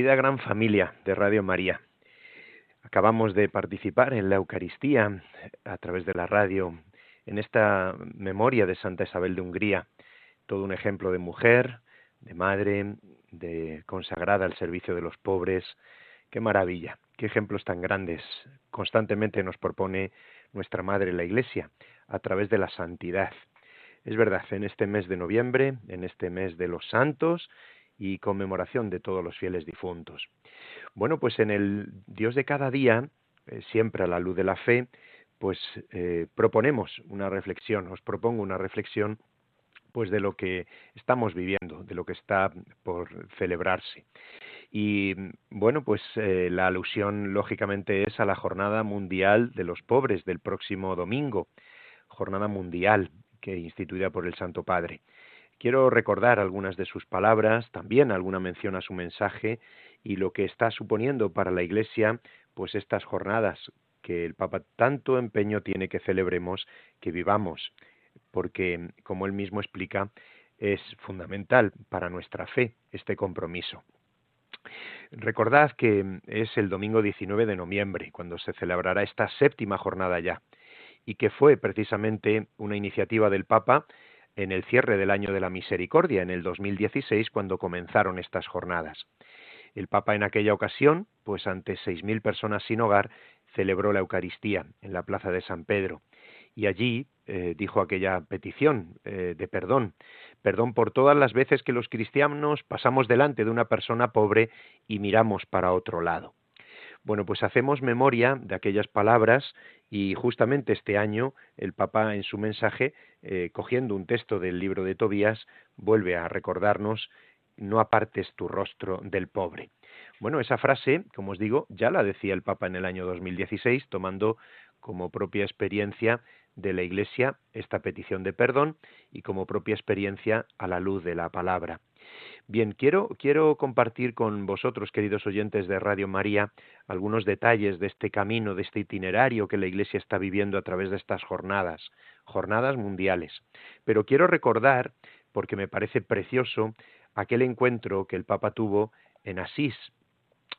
Querida gran familia de Radio María, acabamos de participar en la Eucaristía a través de la radio, en esta memoria de Santa Isabel de Hungría, todo un ejemplo de mujer, de madre, de consagrada al servicio de los pobres. Qué maravilla, qué ejemplos tan grandes constantemente nos propone nuestra Madre la Iglesia a través de la santidad. Es verdad, en este mes de noviembre, en este mes de los santos, y conmemoración de todos los fieles difuntos. Bueno, pues en el Dios de cada día, eh, siempre a la luz de la fe, pues eh, proponemos una reflexión, os propongo una reflexión pues de lo que estamos viviendo, de lo que está por celebrarse. Y bueno, pues eh, la alusión lógicamente es a la Jornada Mundial de los Pobres del próximo domingo, Jornada Mundial que instituida por el Santo Padre. Quiero recordar algunas de sus palabras, también alguna mención a su mensaje y lo que está suponiendo para la Iglesia, pues estas jornadas que el Papa tanto empeño tiene que celebremos, que vivamos, porque, como él mismo explica, es fundamental para nuestra fe este compromiso. Recordad que es el domingo 19 de noviembre, cuando se celebrará esta séptima jornada ya, y que fue precisamente una iniciativa del Papa en el cierre del año de la misericordia, en el 2016, cuando comenzaron estas jornadas. El Papa en aquella ocasión, pues ante seis mil personas sin hogar, celebró la Eucaristía en la plaza de San Pedro y allí eh, dijo aquella petición eh, de perdón, perdón por todas las veces que los cristianos pasamos delante de una persona pobre y miramos para otro lado. Bueno, pues hacemos memoria de aquellas palabras y justamente este año el Papa en su mensaje, eh, cogiendo un texto del libro de Tobías, vuelve a recordarnos no apartes tu rostro del pobre. Bueno, esa frase, como os digo, ya la decía el Papa en el año 2016, tomando como propia experiencia de la Iglesia esta petición de perdón y como propia experiencia a la luz de la palabra. Bien, quiero, quiero compartir con vosotros, queridos oyentes de Radio María, algunos detalles de este camino, de este itinerario que la Iglesia está viviendo a través de estas jornadas, jornadas mundiales. Pero quiero recordar, porque me parece precioso, aquel encuentro que el Papa tuvo en Asís.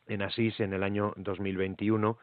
En Asís, en el año 2021,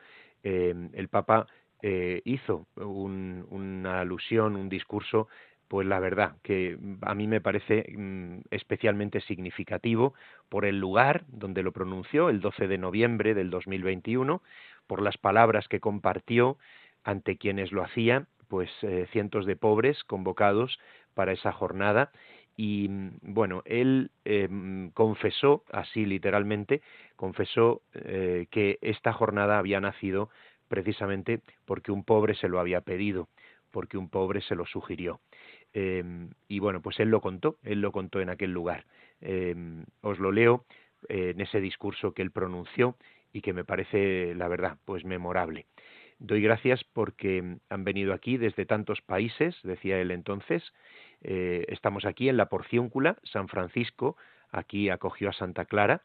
eh, el Papa eh, hizo una alusión, un discurso pues la verdad que a mí me parece mm, especialmente significativo por el lugar donde lo pronunció, el 12 de noviembre del 2021, por las palabras que compartió ante quienes lo hacían, pues eh, cientos de pobres convocados para esa jornada y mm, bueno, él eh, mm, confesó, así literalmente, confesó eh, que esta jornada había nacido precisamente porque un pobre se lo había pedido, porque un pobre se lo sugirió. Em, y bueno, pues él lo contó, él lo contó en aquel lugar. Em, os lo leo eh, en ese discurso que él pronunció y que me parece, la verdad, pues memorable. Doy gracias porque han venido aquí desde tantos países, decía él entonces. Eh, estamos aquí en la Porciúncula, San Francisco, aquí acogió a Santa Clara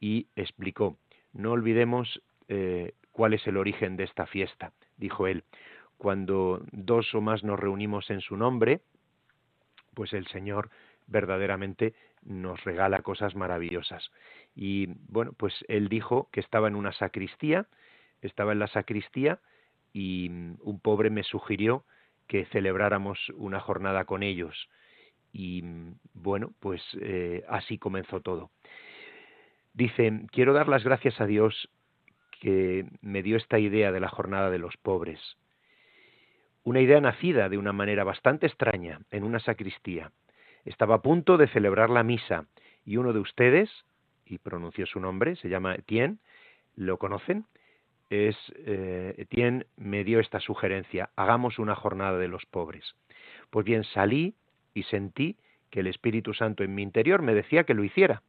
y explicó, no olvidemos eh, cuál es el origen de esta fiesta, dijo él. Cuando dos o más nos reunimos en su nombre, pues el Señor verdaderamente nos regala cosas maravillosas. Y bueno, pues él dijo que estaba en una sacristía, estaba en la sacristía y un pobre me sugirió que celebráramos una jornada con ellos. Y bueno, pues eh, así comenzó todo. Dice, quiero dar las gracias a Dios que me dio esta idea de la jornada de los pobres una idea nacida de una manera bastante extraña en una sacristía. Estaba a punto de celebrar la misa y uno de ustedes, y pronunció su nombre, se llama Etienne, ¿lo conocen? Es eh, Etienne me dio esta sugerencia, hagamos una jornada de los pobres. Pues bien, salí y sentí que el Espíritu Santo en mi interior me decía que lo hiciera.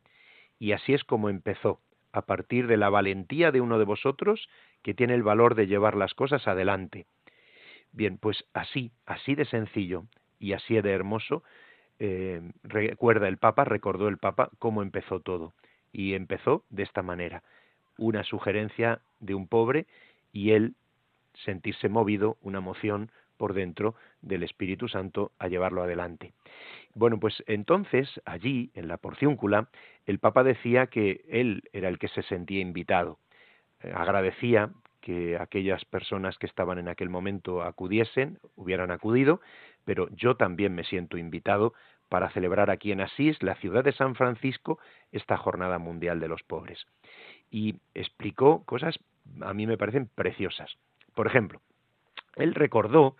Y así es como empezó, a partir de la valentía de uno de vosotros que tiene el valor de llevar las cosas adelante. Bien, pues así, así de sencillo y así de hermoso, eh, recuerda el Papa, recordó el Papa cómo empezó todo. Y empezó de esta manera, una sugerencia de un pobre y él sentirse movido, una emoción por dentro del Espíritu Santo a llevarlo adelante. Bueno, pues entonces allí, en la porciúncula, el Papa decía que él era el que se sentía invitado. Eh, agradecía que aquellas personas que estaban en aquel momento acudiesen, hubieran acudido, pero yo también me siento invitado para celebrar aquí en Asís, la ciudad de San Francisco, esta Jornada Mundial de los Pobres. Y explicó cosas a mí me parecen preciosas. Por ejemplo, él recordó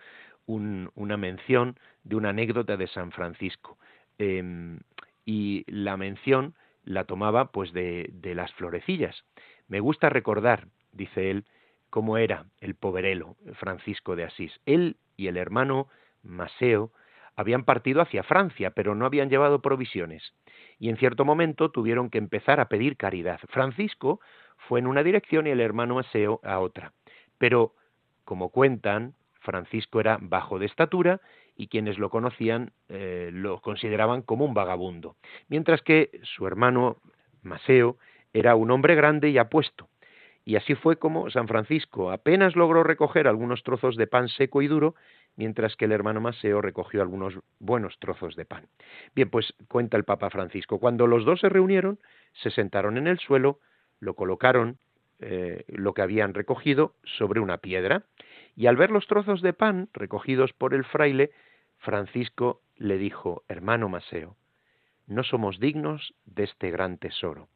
una mención de una anécdota de San Francisco em, y la mención la tomaba pues de las florecillas. Me gusta recordar, dice él, cómo era el poverelo Francisco de Asís. Él y el hermano Maseo habían partido hacia Francia, pero no habían llevado provisiones, y en cierto momento tuvieron que empezar a pedir caridad. Francisco fue en una dirección y el hermano Maseo a otra. Pero, como cuentan, Francisco era bajo de estatura y quienes lo conocían eh, lo consideraban como un vagabundo, mientras que su hermano Maseo era un hombre grande y apuesto. Y así fue como San Francisco apenas logró recoger algunos trozos de pan seco y duro, mientras que el hermano Maseo recogió algunos buenos trozos de pan. Bien, pues cuenta el Papa Francisco, cuando los dos se reunieron, se sentaron en el suelo, lo colocaron eh, lo que habían recogido sobre una piedra, y al ver los trozos de pan recogidos por el fraile, Francisco le dijo, hermano Maseo, no somos dignos de este gran tesoro.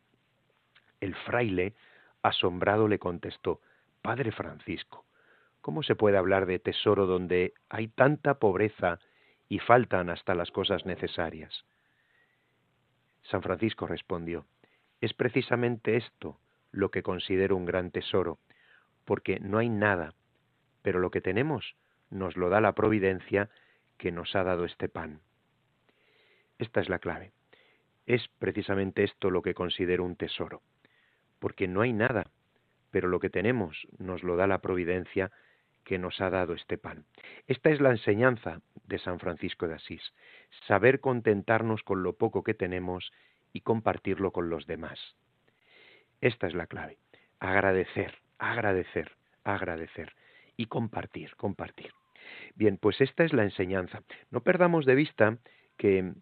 El fraile, asombrado, le contestó, Padre Francisco, ¿cómo se puede hablar de tesoro donde hay tanta pobreza y faltan hasta las cosas necesarias? San Francisco respondió, es precisamente esto lo que considero un gran tesoro, porque no hay nada, pero lo que tenemos nos lo da la providencia que nos ha dado este pan. Esta es la clave. Es precisamente esto lo que considero un tesoro, porque no hay nada, pero lo que tenemos nos lo da la providencia que nos ha dado este pan. Esta es la enseñanza de San Francisco de Asís, saber contentarnos con lo poco que tenemos y compartirlo con los demás. Esta es la clave. Agradecer, agradecer, agradecer y compartir, compartir. Bien, pues esta es la enseñanza. No perdamos de vista que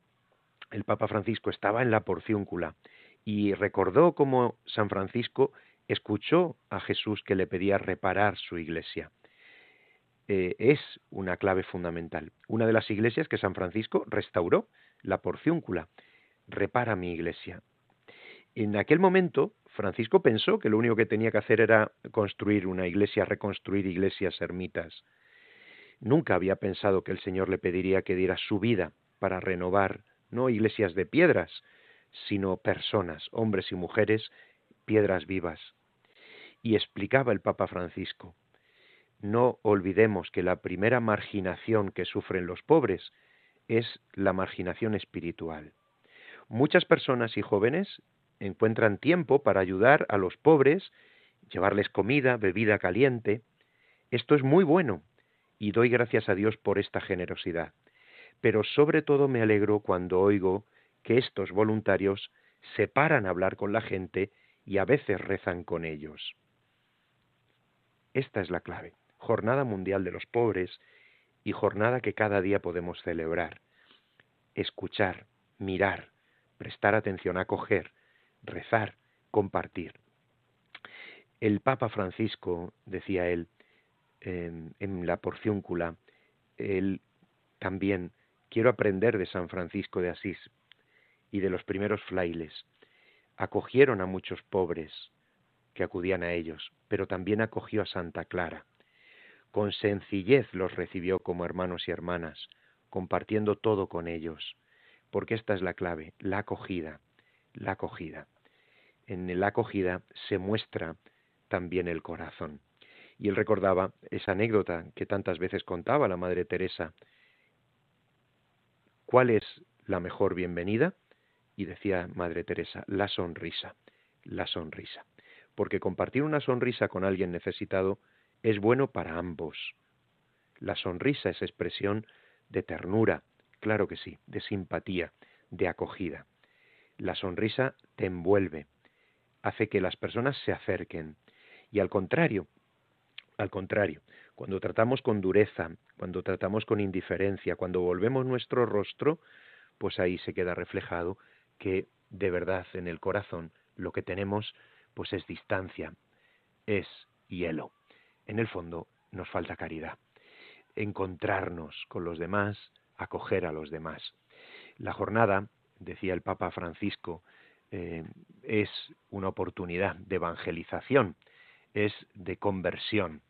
el Papa Francisco estaba en la porciúncula y recordó cómo San Francisco escuchó a Jesús que le pedía reparar su iglesia. Eh, es una clave fundamental. Una de las iglesias que San Francisco restauró, la porciúncula. Repara mi iglesia. En aquel momento Francisco pensó que lo único que tenía que hacer era construir una iglesia, reconstruir iglesias ermitas. Nunca había pensado que el Señor le pediría que diera su vida para renovar no iglesias de piedras, sino personas, hombres y mujeres, piedras vivas. Y explicaba el Papa Francisco, no olvidemos que la primera marginación que sufren los pobres es la marginación espiritual. Muchas personas y jóvenes encuentran tiempo para ayudar a los pobres, llevarles comida, bebida caliente. Esto es muy bueno y doy gracias a Dios por esta generosidad. Pero sobre todo me alegro cuando oigo que estos voluntarios se paran a hablar con la gente y a veces rezan con ellos. Esta es la clave. Jornada Mundial de los Pobres y jornada que cada día podemos celebrar. Escuchar, mirar, prestar atención, acoger, rezar, compartir. El Papa Francisco, decía él, en, la porciúncula, él también, quiero aprender de San Francisco de Asís y de los primeros frailes. Acogieron a muchos pobres que acudían a ellos, pero también acogió a Santa Clara. Con sencillez los recibió como hermanos y hermanas, compartiendo todo con ellos, porque esta es la clave, la acogida, la acogida. En la acogida se muestra también el corazón. Y él recordaba esa anécdota que tantas veces contaba la Madre Teresa. ¿Cuál es la mejor bienvenida? Y decía Madre Teresa, la sonrisa, la sonrisa. Porque compartir una sonrisa con alguien necesitado es bueno para ambos. La sonrisa es expresión de ternura, claro que sí, de simpatía, de acogida. La sonrisa te envuelve, hace que las personas se acerquen. Y al contrario, al contrario, cuando tratamos con dureza, cuando tratamos con indiferencia, cuando volvemos nuestro rostro, pues ahí se queda reflejado que de verdad en el corazón lo que tenemos pues es distancia, es hielo. En el fondo nos falta caridad. Encontrarnos con los demás, acoger a los demás. La jornada, decía el Papa Francisco, eh, es una oportunidad de evangelización, es de conversión.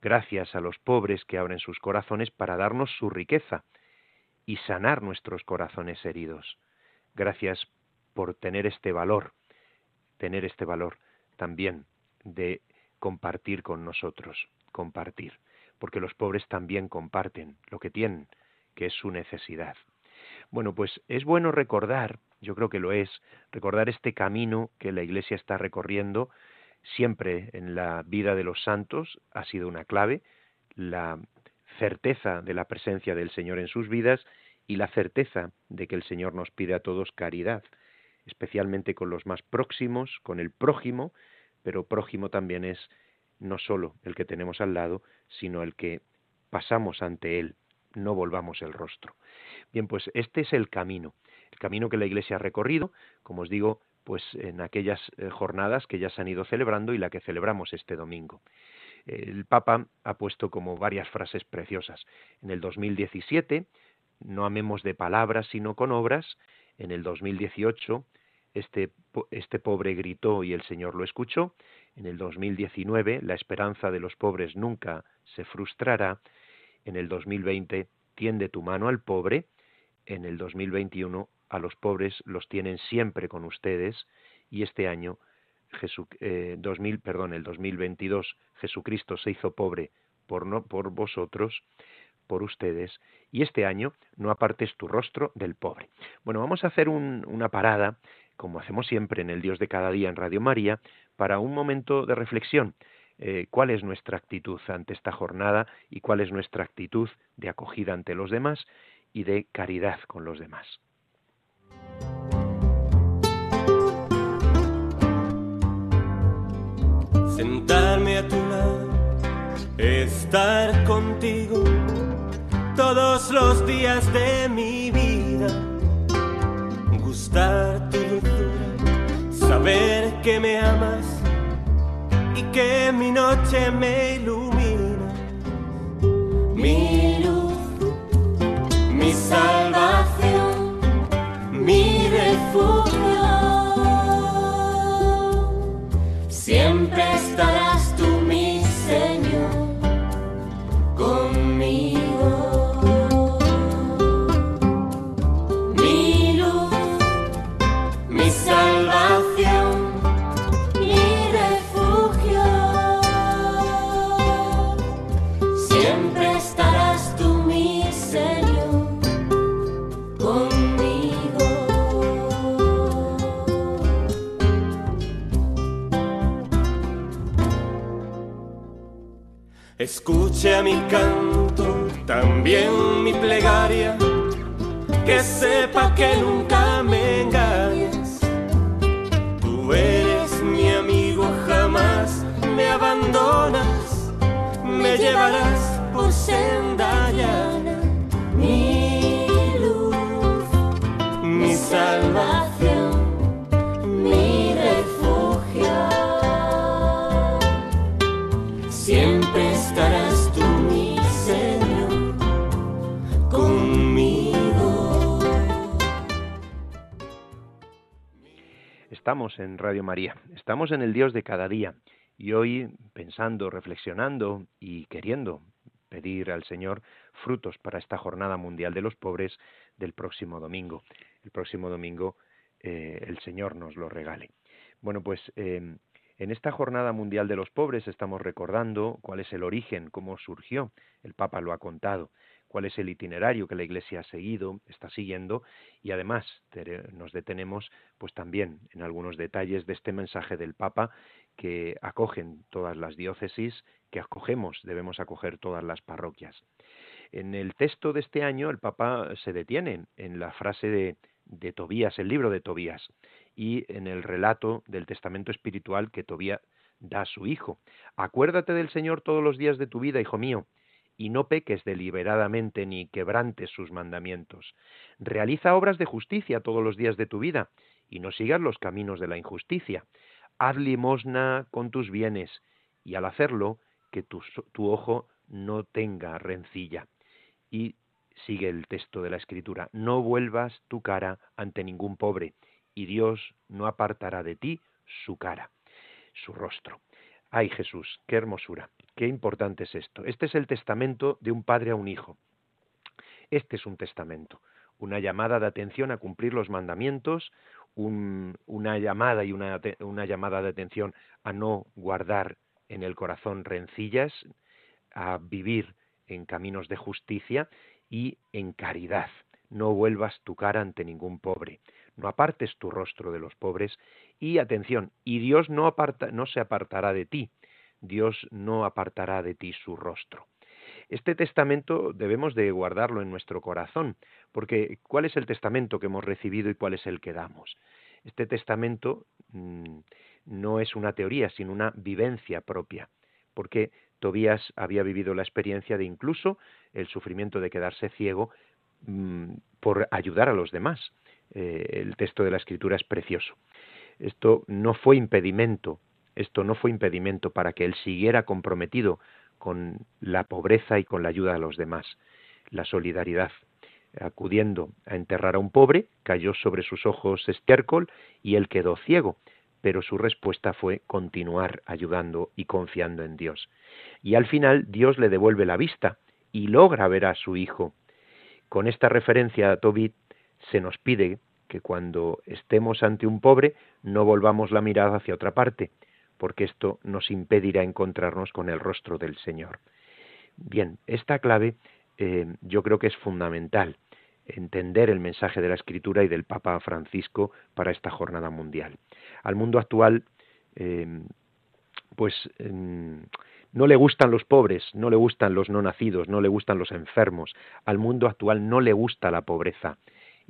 Gracias a los pobres que abren sus corazones para darnos su riqueza y sanar nuestros corazones heridos. Gracias por tener este valor, tener este valor también de compartir con nosotros, compartir, porque los pobres también comparten lo que tienen, que es su necesidad. Bueno, pues es bueno recordar, yo creo que lo es, recordar este camino que la Iglesia está recorriendo siempre en la vida de los santos, ha sido una clave, la certeza de la presencia del Señor en sus vidas y la certeza de que el Señor nos pide a todos caridad, especialmente con los más próximos, con el prójimo, pero prójimo también es no solo el que tenemos al lado, sino el que pasamos ante él, no volvamos el rostro. Bien, pues este es el camino, el camino que la Iglesia ha recorrido, como os digo, pues en aquellas eh, jornadas que ya se han ido celebrando y la que celebramos este domingo. El Papa ha puesto como varias frases preciosas. En el 2017, no amemos de palabras sino con obras. En el 2018, este, este pobre gritó y el Señor lo escuchó. En el 2019, la esperanza de los pobres nunca se frustrará. En el 2020, tiende tu mano al pobre. En el 2021, a los pobres los tienen siempre con ustedes. Y este año, Jesu, eh, 2000, perdón, el 2022, Jesucristo se hizo pobre por, no, por vosotros por ustedes, y este año no apartes tu rostro del pobre. Bueno, vamos a hacer una parada como hacemos siempre en el Dios de cada día en Radio María, para un momento de reflexión. Eh, ¿Cuál es nuestra actitud ante esta jornada y cuál es nuestra actitud de acogida ante los demás y de caridad con los demás? Sentarme a tu lado, estar contigo todos los días de mi vida, gustar saber que me amas y que mi noche me ilumina. Mi luz, mi salvación, mi refugio. Siempre estarás tú, Escucha mi canto, también mi plegaria, que sepa que nunca me engañas. Tú eres mi amigo, jamás me abandonas, me llevarás Estamos en Radio María, estamos en el Dios de cada día y hoy pensando, reflexionando y queriendo pedir al Señor frutos para esta jornada mundial de los pobres del próximo domingo. El próximo domingo eh, el Señor nos lo regale. Bueno, pues em, en esta Jornada Mundial de los Pobres estamos recordando cuál es el origen, cómo surgió, el Papa lo ha contado, cuál es el itinerario que la Iglesia ha seguido, está siguiendo, y además nos detenemos pues también en algunos detalles de este mensaje del Papa que acogen todas las diócesis, que acogemos, debemos acoger todas las parroquias. En el texto de este año el Papa se detiene en la frase de, de Tobías, el libro de Tobías, y en el relato del testamento espiritual que Tobías da a su hijo. Acuérdate del Señor todos los días de tu vida, hijo mío, y no peques deliberadamente ni quebrantes sus mandamientos. Realiza obras de justicia todos los días de tu vida, y no sigas los caminos de la injusticia. Haz limosna con tus bienes, y al hacerlo, que tu, tu ojo no tenga rencilla. Y sigue el texto de la Escritura, no vuelvas tu cara ante ningún pobre, y Dios no apartará de ti su cara, su rostro. Ay Jesús, qué hermosura, qué importante es esto. Este es el testamento de un padre a un hijo. Este es un testamento, una llamada de atención a cumplir los mandamientos, una llamada y una, una llamada de atención a no guardar en el corazón rencillas, a vivir en caminos de justicia y en caridad. No vuelvas tu cara ante ningún pobre no apartes tu rostro de los pobres y atención, y Dios no, aparta, no se apartará de ti, Dios no apartará de ti su rostro. Este testamento debemos de guardarlo en nuestro corazón, porque ¿cuál es el testamento que hemos recibido y cuál es el que damos? Este testamento mm, no es una teoría, sino una vivencia propia, porque Tobías había vivido la experiencia de incluso el sufrimiento de quedarse ciego mm, por ayudar a los demás. Eh, el texto de la escritura es precioso. Esto no fue impedimento, esto no fue impedimento para que él siguiera comprometido con la pobreza y con la ayuda a los demás, la solidaridad. Acudiendo a enterrar a un pobre, cayó sobre sus ojos estiércol y él quedó ciego, pero su respuesta fue continuar ayudando y confiando en Dios. Y al final Dios le devuelve la vista y logra ver a su hijo. Con esta referencia a Tobit se nos pide que cuando estemos ante un pobre no volvamos la mirada hacia otra parte, porque esto nos impedirá encontrarnos con el rostro del Señor. Bien, esta clave eh, yo creo que es fundamental entender el mensaje de la Escritura y del Papa Francisco para esta jornada mundial. Al mundo actual, eh, pues em, no le gustan los pobres, no le gustan los no nacidos, no le gustan los enfermos. Al mundo actual no le gusta la pobreza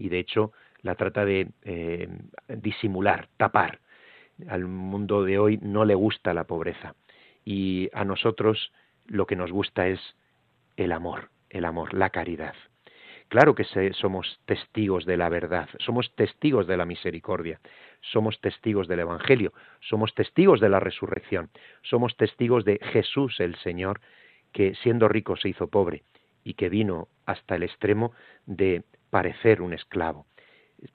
y de hecho la trata de eh, disimular, tapar. Al mundo de hoy no le gusta la pobreza y a nosotros lo que nos gusta es el amor, el amor, la caridad. Claro que somos testigos de la verdad, somos testigos de la misericordia, somos testigos del Evangelio, somos testigos de la resurrección, somos testigos de Jesús el Señor, que siendo rico se hizo pobre y que vino hasta el extremo de parecer un esclavo,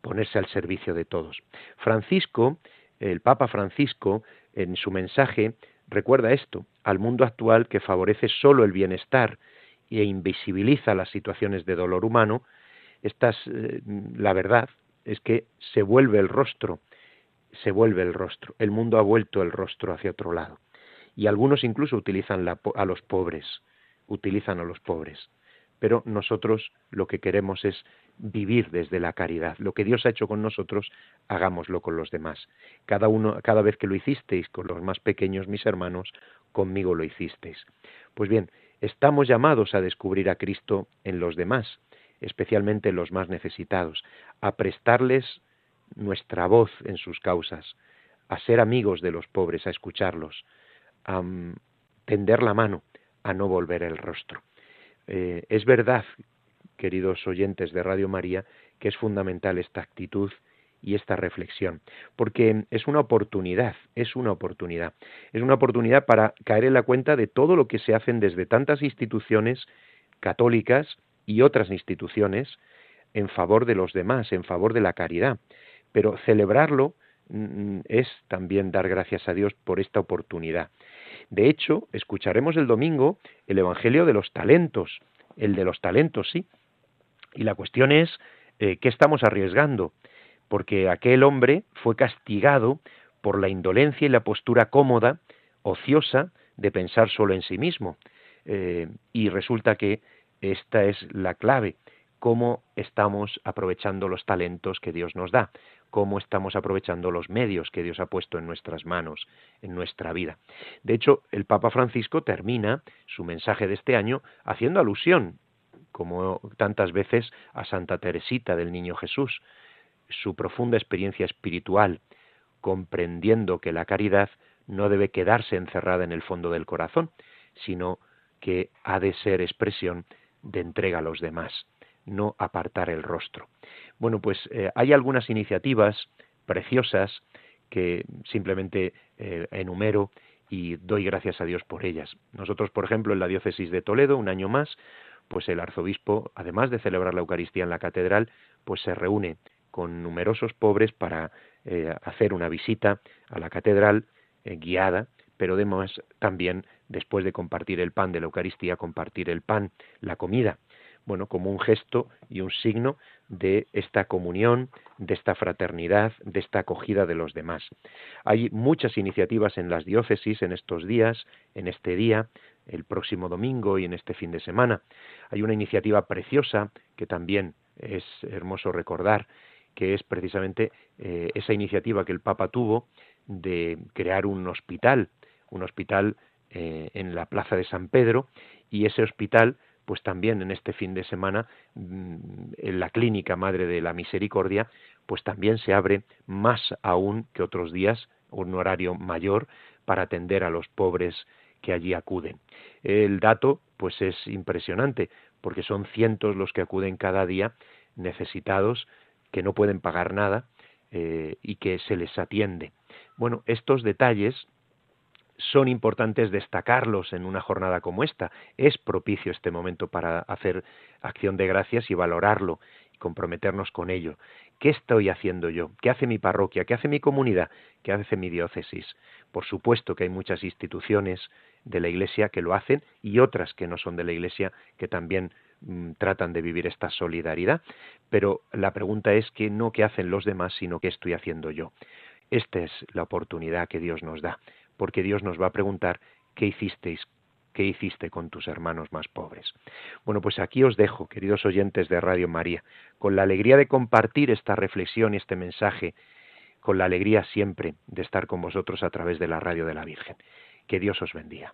ponerse al servicio de todos. Francisco, el Papa Francisco, en su mensaje, recuerda esto, al mundo actual que favorece solo el bienestar e invisibiliza las situaciones de dolor humano, estas, eh, la verdad es que se vuelve el rostro, se vuelve el rostro, el mundo ha vuelto el rostro hacia otro lado. Y algunos incluso utilizan a los pobres, utilizan a los pobres. Pero nosotros lo que queremos es vivir desde la caridad. Lo que Dios ha hecho con nosotros, hagámoslo con los demás. Cada uno, cada vez que lo hicisteis con los más pequeños, mis hermanos, conmigo lo hicisteis. Pues bien, estamos llamados a descubrir a Cristo en los demás, especialmente en los más necesitados, a prestarles nuestra voz en sus causas, a ser amigos de los pobres, a escucharlos, a mm, tender la mano, a no volver el rostro. Eh, es verdad queridos oyentes de Radio María, que es fundamental esta actitud y esta reflexión, porque es una oportunidad, es una oportunidad, es una oportunidad para caer en la cuenta de todo lo que se hacen desde tantas instituciones católicas y otras instituciones en favor de los demás, en favor de la caridad. Pero celebrarlo mm, es también dar gracias a Dios por esta oportunidad. De hecho, escucharemos el domingo el Evangelio de los talentos, el de los talentos, sí, y la cuestión es, eh, ¿qué estamos arriesgando? porque aquel hombre fue castigado por la indolencia y la postura cómoda, ociosa, de pensar solo en sí mismo. Eh, y resulta que esta es la clave, cómo estamos aprovechando los talentos que Dios nos da, cómo estamos aprovechando los medios que Dios ha puesto en nuestras manos, en nuestra vida. De hecho, el Papa Francisco termina su mensaje de este año haciendo alusión, como tantas veces, a Santa Teresita del Niño Jesús, su profunda experiencia espiritual, comprendiendo que la caridad no debe quedarse encerrada en el fondo del corazón, sino que ha de ser expresión de entrega a los demás, no apartar el rostro. Bueno, pues eh, hay algunas iniciativas preciosas que simplemente eh, enumero y doy gracias a Dios por ellas. Nosotros, por ejemplo, en la diócesis de Toledo, un año más, pues el arzobispo, además de celebrar la Eucaristía en la catedral, pues se reúne con numerosos pobres para eh, hacer una visita a la catedral guiada, pero además también después de compartir el pan de la Eucaristía, compartir el pan, la comida bueno, como un gesto y un signo de esta comunión, de esta fraternidad, de esta acogida de los demás. Hay muchas iniciativas en las diócesis en estos días, en este día, el próximo domingo y en este fin de semana. Hay una iniciativa preciosa que también es hermoso recordar, que es precisamente eh, esa iniciativa que el Papa tuvo de crear un hospital, un hospital eh, en la Plaza de San Pedro, y ese hospital pues también en este fin de semana mm, en la clínica Madre de la Misericordia, pues también se abre más aún que otros días, un horario mayor para atender a los pobres que allí acuden. El dato pues es impresionante, porque son cientos los que acuden cada día necesitados, que no pueden pagar nada eh, y que se les atiende. Bueno, estos detalles son importantes destacarlos en una jornada como esta. Es propicio este momento para hacer acción de gracias y valorarlo y comprometernos con ello. ¿Qué estoy haciendo yo? ¿Qué hace mi parroquia? ¿Qué hace mi comunidad? ¿Qué hace mi diócesis? Por supuesto que hay muchas instituciones de la Iglesia que lo hacen y otras que no son de la Iglesia que también mm, tratan de vivir esta solidaridad, pero la pregunta es que no qué hacen los demás, sino qué estoy haciendo yo. Esta es la oportunidad que Dios nos da porque Dios nos va a preguntar qué hicisteis, qué hiciste con tus hermanos más pobres. Bueno, pues aquí os dejo, queridos oyentes de Radio María, con la alegría de compartir esta reflexión y este mensaje, con la alegría siempre de estar con vosotros a través de la radio de la Virgen. Que Dios os bendiga.